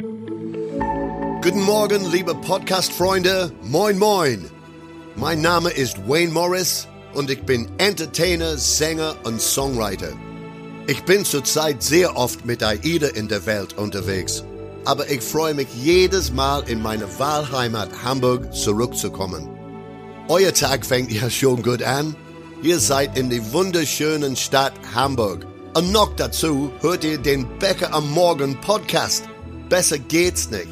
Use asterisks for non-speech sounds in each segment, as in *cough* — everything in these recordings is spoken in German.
Guten Morgen, liebe Podcast-Freunde. Moin, moin. Mein Name ist Wayne Morris und ich bin Entertainer, Sänger und Songwriter. Ich bin zurzeit sehr oft mit AIDA in der Welt unterwegs, aber ich freue mich jedes Mal in meine Wahlheimat Hamburg zurückzukommen. Euer Tag fängt ja schon gut an. Ihr seid in die wunderschönen Stadt Hamburg. Und noch dazu hört ihr den Bäcker am Morgen Podcast. Besser geht's nicht.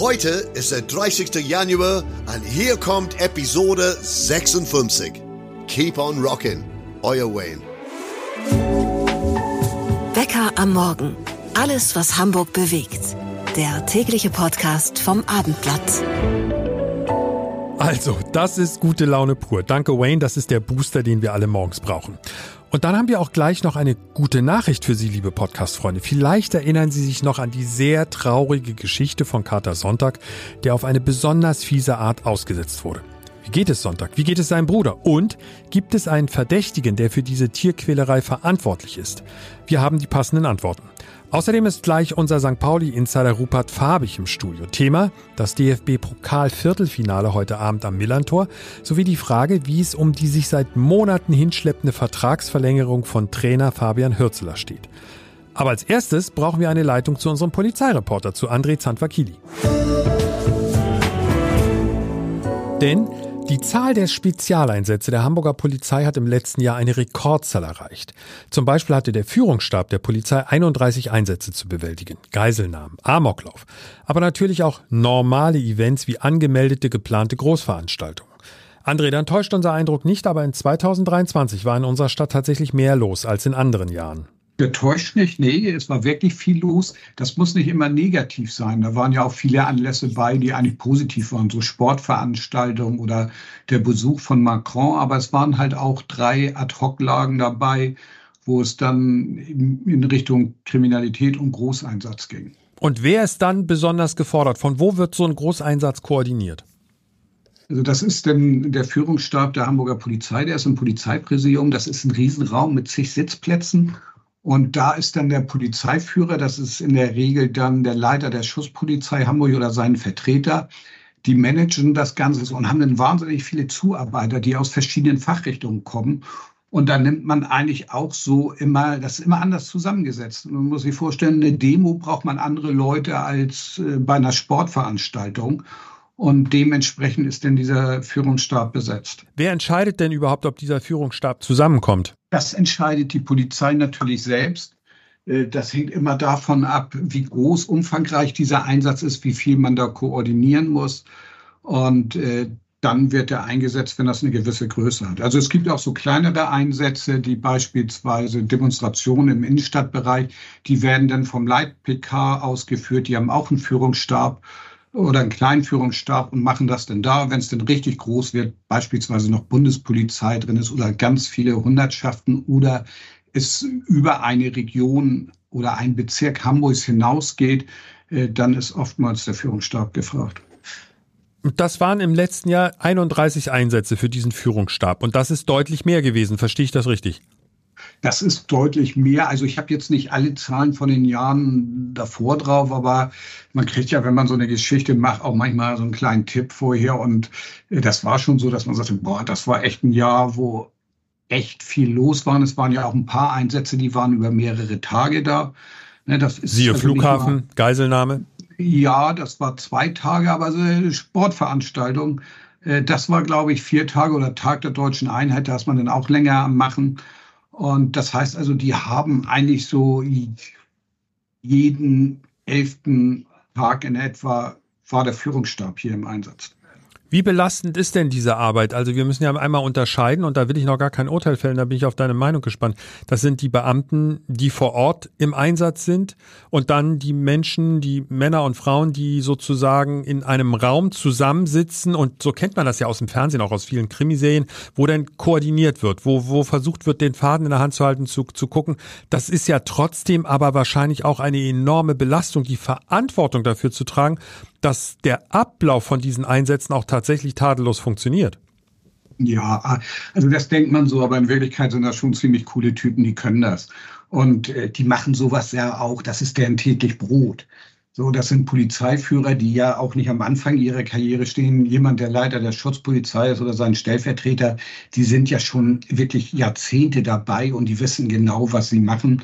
Heute ist der 30. Januar und hier kommt Episode 56. Keep on rockin'. Euer Wayne. Bäcker am Morgen. Alles, was Hamburg bewegt. Der tägliche Podcast vom Abendblatt. Also, das ist gute Laune pur. Danke, Wayne. Das ist der Booster, den wir alle morgens brauchen. Und dann haben wir auch gleich noch eine gute Nachricht für Sie, liebe Podcast-Freunde. Vielleicht erinnern Sie sich noch an die sehr traurige Geschichte von Kater Sonntag, der auf eine besonders fiese Art ausgesetzt wurde. Wie geht es Sonntag? Wie geht es seinem Bruder? Und gibt es einen Verdächtigen, der für diese Tierquälerei verantwortlich ist? Wir haben die passenden Antworten. Außerdem ist gleich unser St. Pauli-Insider Rupert Farbig im Studio. Thema das DFB-Pokal-Viertelfinale heute Abend am Millantor sowie die Frage, wie es um die sich seit Monaten hinschleppende Vertragsverlängerung von Trainer Fabian Hürzeler steht. Aber als erstes brauchen wir eine Leitung zu unserem Polizeireporter, zu André Zandvakili. Denn die Zahl der Spezialeinsätze der Hamburger Polizei hat im letzten Jahr eine Rekordzahl erreicht. Zum Beispiel hatte der Führungsstab der Polizei 31 Einsätze zu bewältigen. Geiselnahmen, Amoklauf, aber natürlich auch normale Events wie angemeldete geplante Großveranstaltungen. André, dann täuscht unser Eindruck nicht, aber in 2023 war in unserer Stadt tatsächlich mehr los als in anderen Jahren. Getäuscht nicht, nee, es war wirklich viel los. Das muss nicht immer negativ sein. Da waren ja auch viele Anlässe bei, die eigentlich positiv waren, so Sportveranstaltungen oder der Besuch von Macron. Aber es waren halt auch drei Ad-Hoc-Lagen dabei, wo es dann in Richtung Kriminalität und Großeinsatz ging. Und wer ist dann besonders gefordert? Von wo wird so ein Großeinsatz koordiniert? Also das ist denn der Führungsstab der Hamburger Polizei, der ist im Polizeipräsidium. Das ist ein Riesenraum mit zig Sitzplätzen. Und da ist dann der Polizeiführer, das ist in der Regel dann der Leiter der Schusspolizei Hamburg oder sein Vertreter, die managen das Ganze und haben dann wahnsinnig viele Zuarbeiter, die aus verschiedenen Fachrichtungen kommen. Und da nimmt man eigentlich auch so immer, das ist immer anders zusammengesetzt. Man muss sich vorstellen, eine Demo braucht man andere Leute als äh, bei einer Sportveranstaltung. Und dementsprechend ist denn dieser Führungsstab besetzt. Wer entscheidet denn überhaupt, ob dieser Führungsstab zusammenkommt? Das entscheidet die Polizei natürlich selbst. Äh, das hängt immer davon ab, wie groß, umfangreich dieser Einsatz ist, wie viel man da koordinieren muss. Und äh, dann wird er eingesetzt, wenn das eine gewisse Größe hat. Also es gibt auch so kleinere Einsätze, die beispielsweise Demonstrationen im Innenstadtbereich, die werden dann vom Leit-PK ausgeführt. Die haben auch einen Führungsstab oder einen kleinen Führungsstab und machen das denn da, wenn es denn richtig groß wird, beispielsweise noch Bundespolizei drin ist oder ganz viele Hundertschaften oder es über eine Region oder ein Bezirk Hamburgs hinausgeht, äh, dann ist oftmals der Führungsstab gefragt. Das waren im letzten Jahr 31 Einsätze für diesen Führungsstab und das ist deutlich mehr gewesen. Verstehe ich das richtig? Das ist deutlich mehr. Also ich habe jetzt nicht alle Zahlen von den Jahren davor drauf, aber man kriegt ja, wenn man so eine Geschichte macht, auch manchmal so einen kleinen Tipp vorher. Und äh, das war schon so, dass man sagte, boah, das war echt ein Jahr, wo echt viel los war. Es waren ja auch ein paar Einsätze, die waren über mehrere Tage da. Ne, Siehe also Flughafen, mal, Geiselnahme. Ja, das war zwei Tage, aber so eine Sportveranstaltung. Äh, das war, glaube ich, vier Tage oder Tag der deutschen Einheit. Da ist man dann auch länger am Machen. Und das heißt also, die haben eigentlich so jeden elften Tag in etwa war der Führungsstab hier im Einsatz. Wie belastend ist denn diese Arbeit? Also wir müssen ja einmal unterscheiden und da will ich noch gar kein Urteil fällen, da bin ich auf deine Meinung gespannt. Das sind die Beamten, die vor Ort im Einsatz sind und dann die Menschen, die Männer und Frauen, die sozusagen in einem Raum zusammensitzen und so kennt man das ja aus dem Fernsehen, auch aus vielen Krimiserien, wo dann koordiniert wird, wo, wo versucht wird, den Faden in der Hand zu halten, zu, zu gucken. Das ist ja trotzdem aber wahrscheinlich auch eine enorme Belastung, die Verantwortung dafür zu tragen, dass der Ablauf von diesen Einsätzen auch tatsächlich tadellos funktioniert. Ja, also das denkt man so, aber in Wirklichkeit sind das schon ziemlich coole Typen, die können das. Und äh, die machen sowas ja auch, das ist deren täglich Brot. So, das sind Polizeiführer, die ja auch nicht am Anfang ihrer Karriere stehen. Jemand, der Leiter der Schutzpolizei ist oder sein Stellvertreter, die sind ja schon wirklich Jahrzehnte dabei und die wissen genau, was sie machen.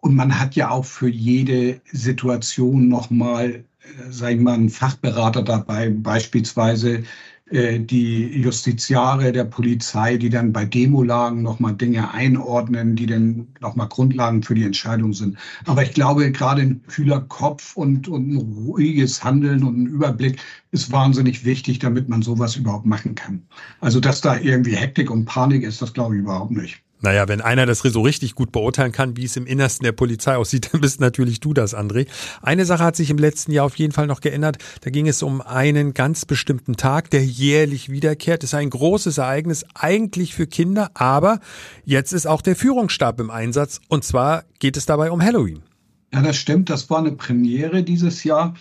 Und man hat ja auch für jede Situation nochmal, äh, sag ich mal, einen Fachberater dabei, beispielsweise äh, die Justiziare der Polizei, die dann bei Demolagen nochmal Dinge einordnen, die dann nochmal Grundlagen für die Entscheidung sind. Aber ich glaube, gerade ein kühler Kopf und, und ein ruhiges Handeln und ein Überblick ist wahnsinnig wichtig, damit man sowas überhaupt machen kann. Also, dass da irgendwie Hektik und Panik ist, das glaube ich überhaupt nicht. Naja, wenn einer das so richtig gut beurteilen kann, wie es im Innersten der Polizei aussieht, *laughs* dann bist natürlich du das, André. Eine Sache hat sich im letzten Jahr auf jeden Fall noch geändert. Da ging es um einen ganz bestimmten Tag, der jährlich wiederkehrt. Das ist ein großes Ereignis, eigentlich für Kinder, aber jetzt ist auch der Führungsstab im Einsatz. Und zwar geht es dabei um Halloween. Ja, das stimmt. Das war eine Premiere dieses Jahr.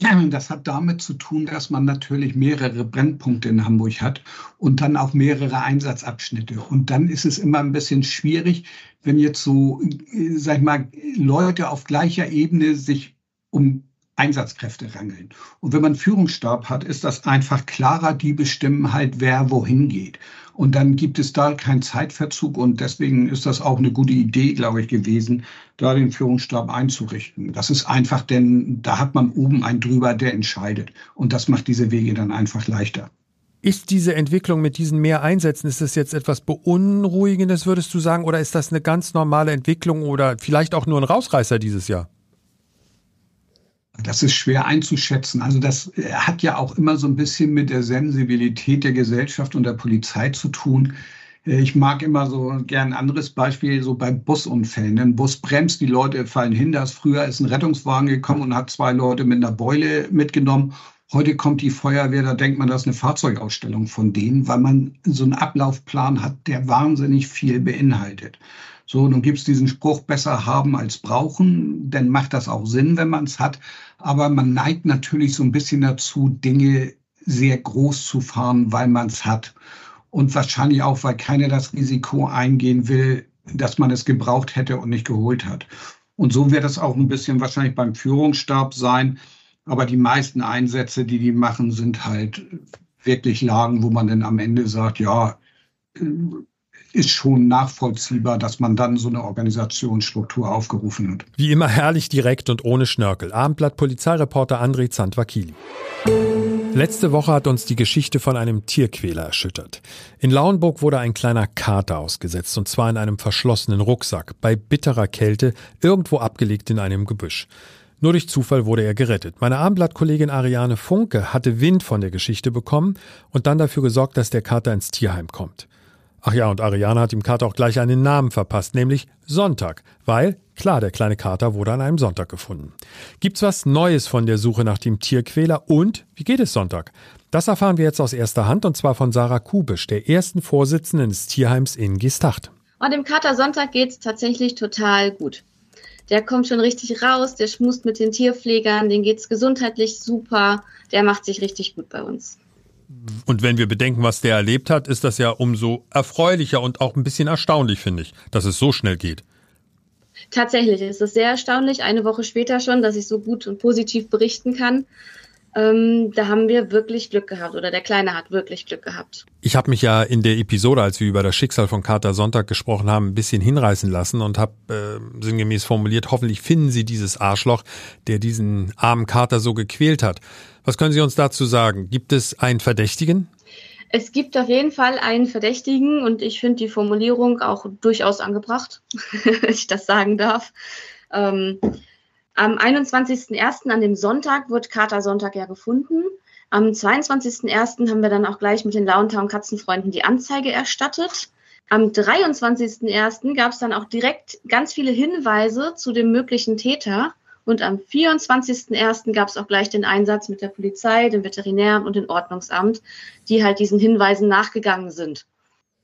*clears throat* Das hat damit zu tun, dass man natürlich mehrere Brennpunkte in Hamburg hat und dann auch mehrere Einsatzabschnitte. Und dann ist es immer ein bisschen schwierig, wenn jetzt so, äh, sag ich mal, Leute auf gleicher Ebene sich um Einsatzkräfte rangeln. Und wenn man Führungsstab hat, ist das einfach klarer, die bestimmen halt, wer wohin geht. Und dann gibt es da keinen Zeitverzug und deswegen ist das auch eine gute Idee, glaube ich, gewesen, da den Führungsstab einzurichten. Das ist einfach, denn da hat man oben einen drüber, der entscheidet. Und das macht diese Wege dann einfach leichter. Ist diese Entwicklung mit diesen mehr Einsätzen, ist das jetzt etwas Beunruhigendes, würdest du sagen, oder ist das eine ganz normale Entwicklung oder vielleicht auch nur ein Rausreißer dieses Jahr? Das ist schwer einzuschätzen. Also das äh, hat ja auch immer so ein bisschen mit der Sensibilität der Gesellschaft und der Polizei zu tun. Äh, ich mag immer so gern ein anderes Beispiel, so bei Busunfällen. Ein Bus bremst, die Leute fallen hin. Da ist früher ist ein Rettungswagen gekommen und hat zwei Leute mit einer Beule mitgenommen. Heute kommt die Feuerwehr, da denkt man, das ist eine Fahrzeugausstellung von denen, weil man so einen Ablaufplan hat, der wahnsinnig viel beinhaltet. So, nun gibt es diesen Spruch, besser haben als brauchen, denn macht das auch Sinn, wenn man es hat. Aber man neigt natürlich so ein bisschen dazu, Dinge sehr groß zu fahren, weil man es hat. Und wahrscheinlich auch, weil keiner das Risiko eingehen will, dass man es gebraucht hätte und nicht geholt hat. Und so wird es auch ein bisschen wahrscheinlich beim Führungsstab sein. Aber die meisten Einsätze, die die machen, sind halt wirklich Lagen, wo man dann am Ende sagt, ja, ist schon nachvollziehbar, dass man dann so eine Organisationsstruktur aufgerufen hat. Wie immer herrlich direkt und ohne Schnörkel. Abendblatt Polizeireporter André Zandwakili. Letzte Woche hat uns die Geschichte von einem Tierquäler erschüttert. In Lauenburg wurde ein kleiner Kater ausgesetzt, und zwar in einem verschlossenen Rucksack, bei bitterer Kälte, irgendwo abgelegt in einem Gebüsch. Nur durch Zufall wurde er gerettet. Meine Abendblattkollegin Ariane Funke hatte Wind von der Geschichte bekommen und dann dafür gesorgt, dass der Kater ins Tierheim kommt. Ach ja, und Ariane hat dem Kater auch gleich einen Namen verpasst, nämlich Sonntag, weil, klar, der kleine Kater wurde an einem Sonntag gefunden. Gibt's was Neues von der Suche nach dem Tierquäler und wie geht es Sonntag? Das erfahren wir jetzt aus erster Hand und zwar von Sarah Kubisch, der ersten Vorsitzenden des Tierheims in Gistacht. Und dem Kater Sonntag geht's tatsächlich total gut. Der kommt schon richtig raus, der schmust mit den Tierpflegern, den geht's gesundheitlich super, der macht sich richtig gut bei uns. Und wenn wir bedenken, was der erlebt hat, ist das ja umso erfreulicher und auch ein bisschen erstaunlich, finde ich, dass es so schnell geht. Tatsächlich ist es sehr erstaunlich, eine Woche später schon, dass ich so gut und positiv berichten kann. Ähm, da haben wir wirklich Glück gehabt oder der Kleine hat wirklich Glück gehabt. Ich habe mich ja in der Episode, als wir über das Schicksal von Kater Sonntag gesprochen haben, ein bisschen hinreißen lassen und habe äh, sinngemäß formuliert, hoffentlich finden Sie dieses Arschloch, der diesen armen Kater so gequält hat. Was können Sie uns dazu sagen? Gibt es einen Verdächtigen? Es gibt auf jeden Fall einen Verdächtigen und ich finde die Formulierung auch durchaus angebracht, *laughs* wenn ich das sagen darf. Ähm, am 21.01. an dem Sonntag wird Kater Sonntag ja gefunden. Am 22.01. haben wir dann auch gleich mit den Launtown Katzenfreunden die Anzeige erstattet. Am 23.01. gab es dann auch direkt ganz viele Hinweise zu dem möglichen Täter. Und am 24.01. gab es auch gleich den Einsatz mit der Polizei, dem Veterinären und dem Ordnungsamt, die halt diesen Hinweisen nachgegangen sind.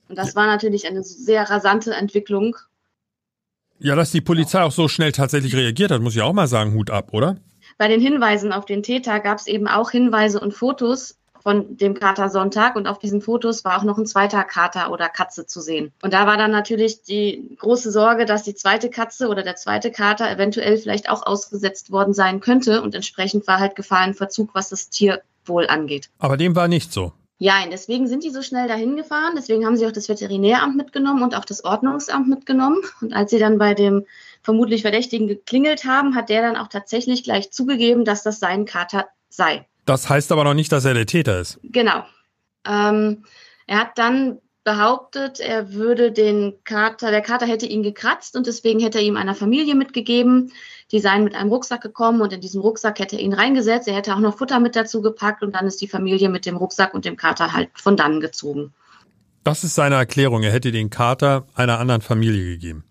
Und das war natürlich eine sehr rasante Entwicklung. Ja, dass die Polizei auch so schnell tatsächlich reagiert hat, muss ich auch mal sagen, Hut ab, oder? Bei den Hinweisen auf den Täter gab es eben auch Hinweise und Fotos von dem Kater Sonntag und auf diesen Fotos war auch noch ein zweiter Kater oder Katze zu sehen. Und da war dann natürlich die große Sorge, dass die zweite Katze oder der zweite Kater eventuell vielleicht auch ausgesetzt worden sein könnte und entsprechend war halt Gefahrenverzug, was das Tierwohl angeht. Aber dem war nicht so. Ja, deswegen sind die so schnell dahin gefahren. Deswegen haben sie auch das Veterinäramt mitgenommen und auch das Ordnungsamt mitgenommen. Und als sie dann bei dem vermutlich Verdächtigen geklingelt haben, hat der dann auch tatsächlich gleich zugegeben, dass das sein Kater sei. Das heißt aber noch nicht, dass er der Täter ist. Genau. Ähm, er hat dann behauptet, er würde den Kater, der Kater hätte ihn gekratzt und deswegen hätte er ihm einer Familie mitgegeben. Die seien mit einem Rucksack gekommen und in diesem Rucksack hätte er ihn reingesetzt. Er hätte auch noch Futter mit dazu gepackt und dann ist die Familie mit dem Rucksack und dem Kater halt von dann gezogen. Das ist seine Erklärung. Er hätte den Kater einer anderen Familie gegeben.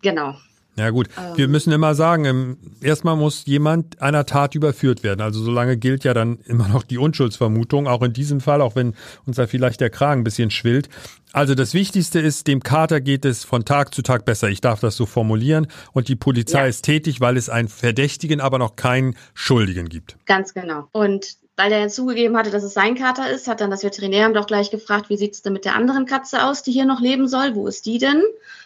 Genau. Ja gut, ähm. wir müssen immer sagen, erstmal muss jemand einer Tat überführt werden. Also solange gilt ja dann immer noch die Unschuldsvermutung, auch in diesem Fall, auch wenn uns da vielleicht der Kragen ein bisschen schwillt. Also das Wichtigste ist, dem Kater geht es von Tag zu Tag besser. Ich darf das so formulieren. Und die Polizei ja. ist tätig, weil es einen Verdächtigen, aber noch keinen Schuldigen gibt. Ganz genau. Und weil er zugegeben hatte, dass es sein Kater ist, hat dann das Veterinäramt auch gleich gefragt, wie sieht es denn mit der anderen Katze aus, die hier noch leben soll? Wo ist die denn?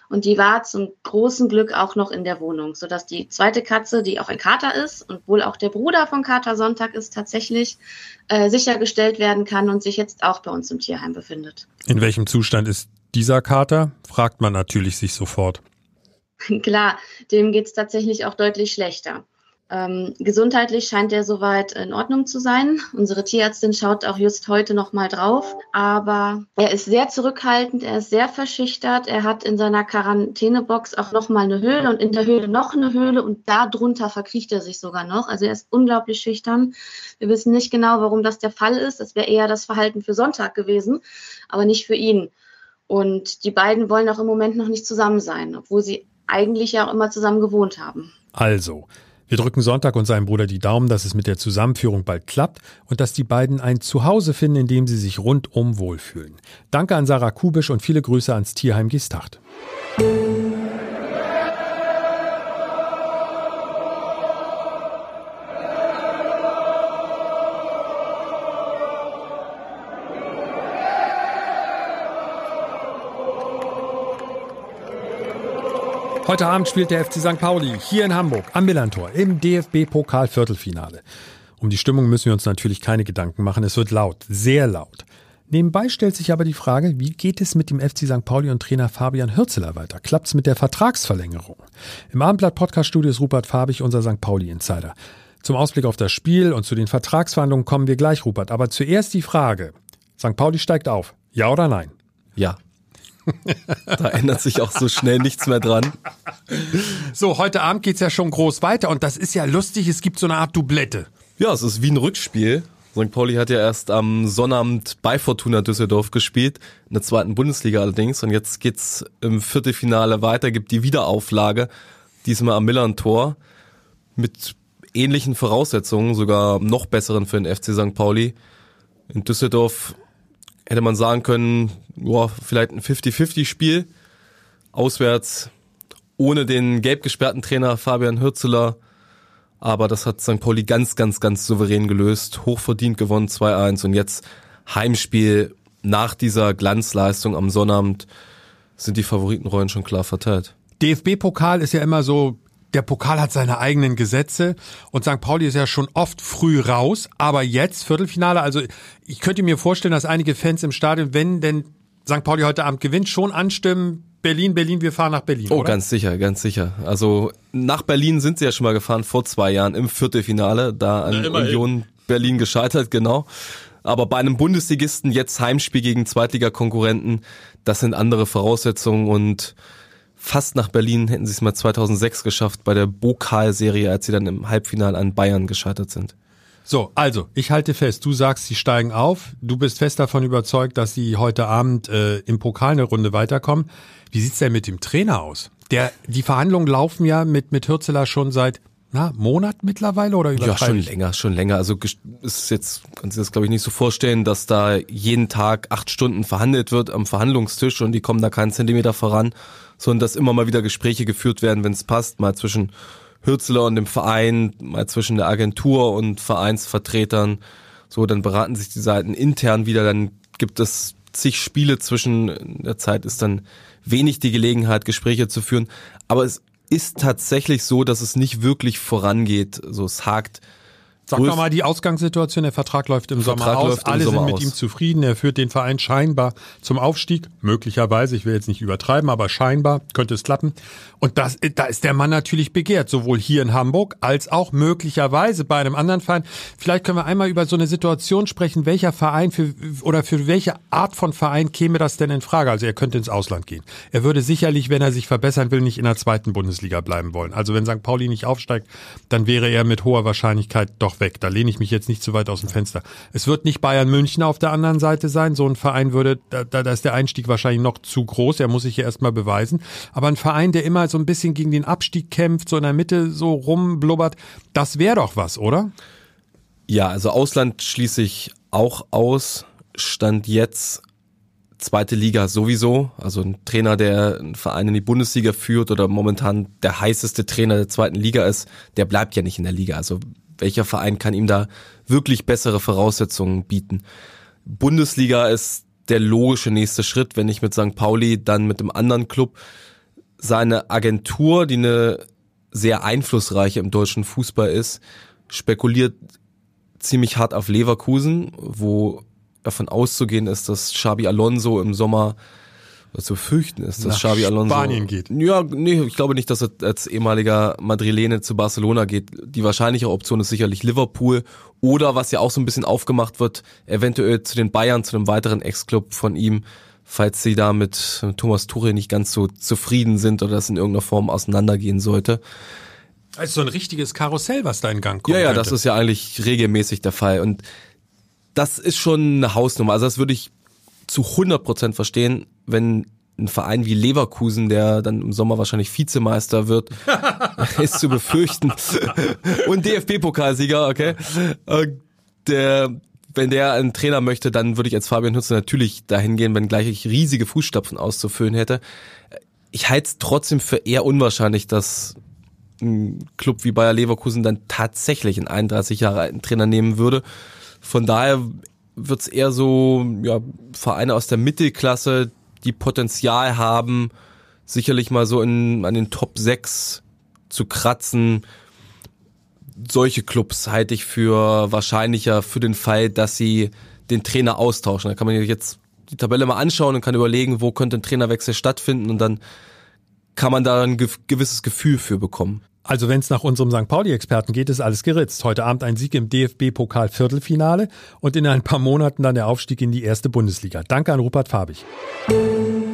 Und die war zum großen Glück auch noch in der Wohnung, sodass die zweite Katze, die auch ein Kater ist und wohl auch der Bruder von Kater Sonntag ist, tatsächlich äh, sichergestellt werden kann und sich jetzt auch bei uns im Tierheim befindet. In welchem Zustand ist dieser Kater? Fragt man natürlich sich sofort. *laughs* Klar, dem geht es tatsächlich auch deutlich schlechter. Ähm, gesundheitlich scheint er soweit in Ordnung zu sein. Unsere Tierärztin schaut auch just heute noch mal drauf, aber er ist sehr zurückhaltend, er ist sehr verschüchtert. Er hat in seiner Quarantänebox auch noch mal eine Höhle und in der Höhle noch eine Höhle und darunter verkriecht er sich sogar noch. Also er ist unglaublich schüchtern. Wir wissen nicht genau, warum das der Fall ist. Das wäre eher das Verhalten für Sonntag gewesen, aber nicht für ihn. Und die beiden wollen auch im Moment noch nicht zusammen sein, obwohl sie eigentlich ja auch immer zusammen gewohnt haben. Also, wir drücken Sonntag und seinem Bruder die Daumen, dass es mit der Zusammenführung bald klappt und dass die beiden ein Zuhause finden, in dem sie sich rundum wohlfühlen. Danke an Sarah Kubisch und viele Grüße ans Tierheim Giestacht. Heute Abend spielt der FC St. Pauli hier in Hamburg am Millantor im DFB-Pokal-Viertelfinale. Um die Stimmung müssen wir uns natürlich keine Gedanken machen. Es wird laut, sehr laut. Nebenbei stellt sich aber die Frage, wie geht es mit dem FC St. Pauli und Trainer Fabian Hürzeler weiter? Klappt es mit der Vertragsverlängerung? Im Abendblatt Podcast Studio ist Rupert Fabig, unser St. Pauli Insider. Zum Ausblick auf das Spiel und zu den Vertragsverhandlungen kommen wir gleich, Rupert. Aber zuerst die Frage. St. Pauli steigt auf. Ja oder nein? Ja. *laughs* Da ändert sich auch so schnell nichts mehr dran. So, heute Abend geht's ja schon groß weiter und das ist ja lustig, es gibt so eine Art Doublette. Ja, es ist wie ein Rückspiel. St. Pauli hat ja erst am Sonnabend bei Fortuna Düsseldorf gespielt, in der zweiten Bundesliga allerdings. Und jetzt geht's im Viertelfinale weiter, gibt die Wiederauflage, diesmal am Millern-Tor, mit ähnlichen Voraussetzungen, sogar noch besseren für den FC St. Pauli. In Düsseldorf hätte man sagen können, boah, vielleicht ein 50-50-Spiel. Auswärts ohne den gelb gesperrten Trainer Fabian Hürzeler. Aber das hat St. Pauli ganz, ganz, ganz souverän gelöst. Hochverdient gewonnen 2-1 und jetzt Heimspiel nach dieser Glanzleistung am Sonnabend sind die Favoritenrollen schon klar verteilt. DFB-Pokal ist ja immer so der Pokal hat seine eigenen Gesetze und St. Pauli ist ja schon oft früh raus, aber jetzt Viertelfinale, also ich könnte mir vorstellen, dass einige Fans im Stadion, wenn denn St. Pauli heute Abend gewinnt, schon anstimmen, Berlin, Berlin, wir fahren nach Berlin. Oh, oder? ganz sicher, ganz sicher. Also nach Berlin sind sie ja schon mal gefahren vor zwei Jahren im Viertelfinale, da an ja, Union Berlin gescheitert, genau. Aber bei einem Bundesligisten jetzt Heimspiel gegen Zweitligakonkurrenten, das sind andere Voraussetzungen und fast nach Berlin hätten sie es mal 2006 geschafft bei der Bokalserie, als sie dann im Halbfinale an Bayern gescheitert sind. So, also, ich halte fest, du sagst, sie steigen auf. Du bist fest davon überzeugt, dass sie heute Abend äh, im Pokal eine Runde weiterkommen. Wie sieht's denn mit dem Trainer aus? Der, die Verhandlungen laufen ja mit, mit Hürzeler schon seit na, Monat mittlerweile oder Ja, schon länger, schon länger. Also ist jetzt, kann sich das glaube ich nicht so vorstellen, dass da jeden Tag acht Stunden verhandelt wird am Verhandlungstisch und die kommen da keinen Zentimeter voran, sondern dass immer mal wieder Gespräche geführt werden, wenn es passt, mal zwischen Hürzeler und dem Verein, mal zwischen der Agentur und Vereinsvertretern, So, dann beraten sich die Seiten intern wieder, dann gibt es zig Spiele zwischen. Der Zeit, ist dann wenig die Gelegenheit, Gespräche zu führen. Aber es ist tatsächlich so, dass es nicht wirklich vorangeht. So, es hakt Sag doch mal die Ausgangssituation, der Vertrag läuft im Vertrag Sommer aus, alle Sommer sind mit aus. ihm zufrieden, er führt den Verein scheinbar zum Aufstieg, möglicherweise, ich will jetzt nicht übertreiben, aber scheinbar könnte es klappen. Und das, da ist der Mann natürlich begehrt, sowohl hier in Hamburg als auch möglicherweise bei einem anderen Verein. Vielleicht können wir einmal über so eine Situation sprechen, welcher Verein für, oder für welche Art von Verein käme das denn in Frage? Also er könnte ins Ausland gehen. Er würde sicherlich, wenn er sich verbessern will, nicht in der zweiten Bundesliga bleiben wollen. Also wenn St. Pauli nicht aufsteigt, dann wäre er mit hoher Wahrscheinlichkeit doch weg. Da lehne ich mich jetzt nicht zu weit aus dem Fenster. Es wird nicht Bayern München auf der anderen Seite sein. So ein Verein würde, da, da ist der Einstieg wahrscheinlich noch zu groß. Er muss sich ja erstmal beweisen. Aber ein Verein, der immer so ein bisschen gegen den Abstieg kämpft, so in der Mitte so rumblubbert, das wäre doch was, oder? Ja, also Ausland schließe ich auch aus. Stand jetzt zweite Liga sowieso. Also ein Trainer, der einen Verein in die Bundesliga führt oder momentan der heißeste Trainer der zweiten Liga ist, der bleibt ja nicht in der Liga. Also welcher Verein kann ihm da wirklich bessere Voraussetzungen bieten? Bundesliga ist der logische nächste Schritt, wenn nicht mit St. Pauli, dann mit einem anderen Club. Seine Agentur, die eine sehr einflussreiche im deutschen Fußball ist, spekuliert ziemlich hart auf Leverkusen, wo davon auszugehen ist, dass Xabi Alonso im Sommer was zu befürchten ist, dass Xabi Alonso Spanien geht. Ja, nee, ich glaube nicht, dass er als ehemaliger Madrilene zu Barcelona geht. Die wahrscheinliche Option ist sicherlich Liverpool oder was ja auch so ein bisschen aufgemacht wird, eventuell zu den Bayern, zu einem weiteren Ex-Club von ihm, falls sie da mit Thomas Tuchel nicht ganz so zufrieden sind oder das in irgendeiner Form auseinandergehen sollte. Ist so ein richtiges Karussell, was da in Gang kommt. Ja, ja, das ist ja eigentlich regelmäßig der Fall. Und das ist schon eine Hausnummer. Also das würde ich zu 100% verstehen, wenn ein Verein wie Leverkusen, der dann im Sommer wahrscheinlich Vizemeister wird, *laughs* ist zu befürchten. *laughs* Und DFB-Pokalsieger, okay. Der, wenn der einen Trainer möchte, dann würde ich als Fabian Hütze natürlich dahin gehen, wenn gleich ich riesige Fußstapfen auszufüllen hätte. Ich halte es trotzdem für eher unwahrscheinlich, dass ein Club wie Bayer Leverkusen dann tatsächlich einen 31 Jahre alten Trainer nehmen würde. Von daher wird es eher so ja, Vereine aus der Mittelklasse, die Potenzial haben, sicherlich mal so in, an den Top 6 zu kratzen. Solche Clubs halte ich für wahrscheinlicher für den Fall, dass sie den Trainer austauschen. Da kann man jetzt die Tabelle mal anschauen und kann überlegen, wo könnte ein Trainerwechsel stattfinden und dann kann man da ein gewisses Gefühl für bekommen. Also wenn es nach unserem St. Pauli-Experten geht, ist alles geritzt. Heute Abend ein Sieg im DFB-Pokal-Viertelfinale und in ein paar Monaten dann der Aufstieg in die erste Bundesliga. Danke an Rupert Fabich.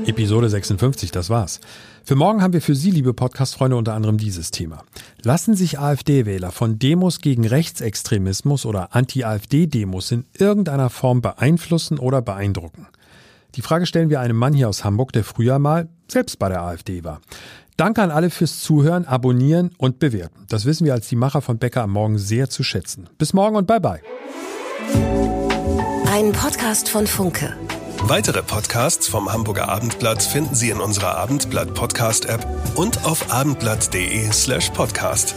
Episode 56, das war's. Für morgen haben wir für Sie, liebe Podcast-Freunde, unter anderem dieses Thema. Lassen sich AfD-Wähler von Demos gegen Rechtsextremismus oder Anti-AfD-Demos in irgendeiner Form beeinflussen oder beeindrucken? Die Frage stellen wir einem Mann hier aus Hamburg, der früher mal selbst bei der AfD war. Danke an alle fürs Zuhören, Abonnieren und Bewerten. Das wissen wir als die Macher von Bäcker am Morgen sehr zu schätzen. Bis morgen und bye bye. Ein Podcast von Funke. Weitere Podcasts vom Hamburger Abendblatt finden Sie in unserer Abendblatt Podcast App und auf abendblatt.de slash podcast.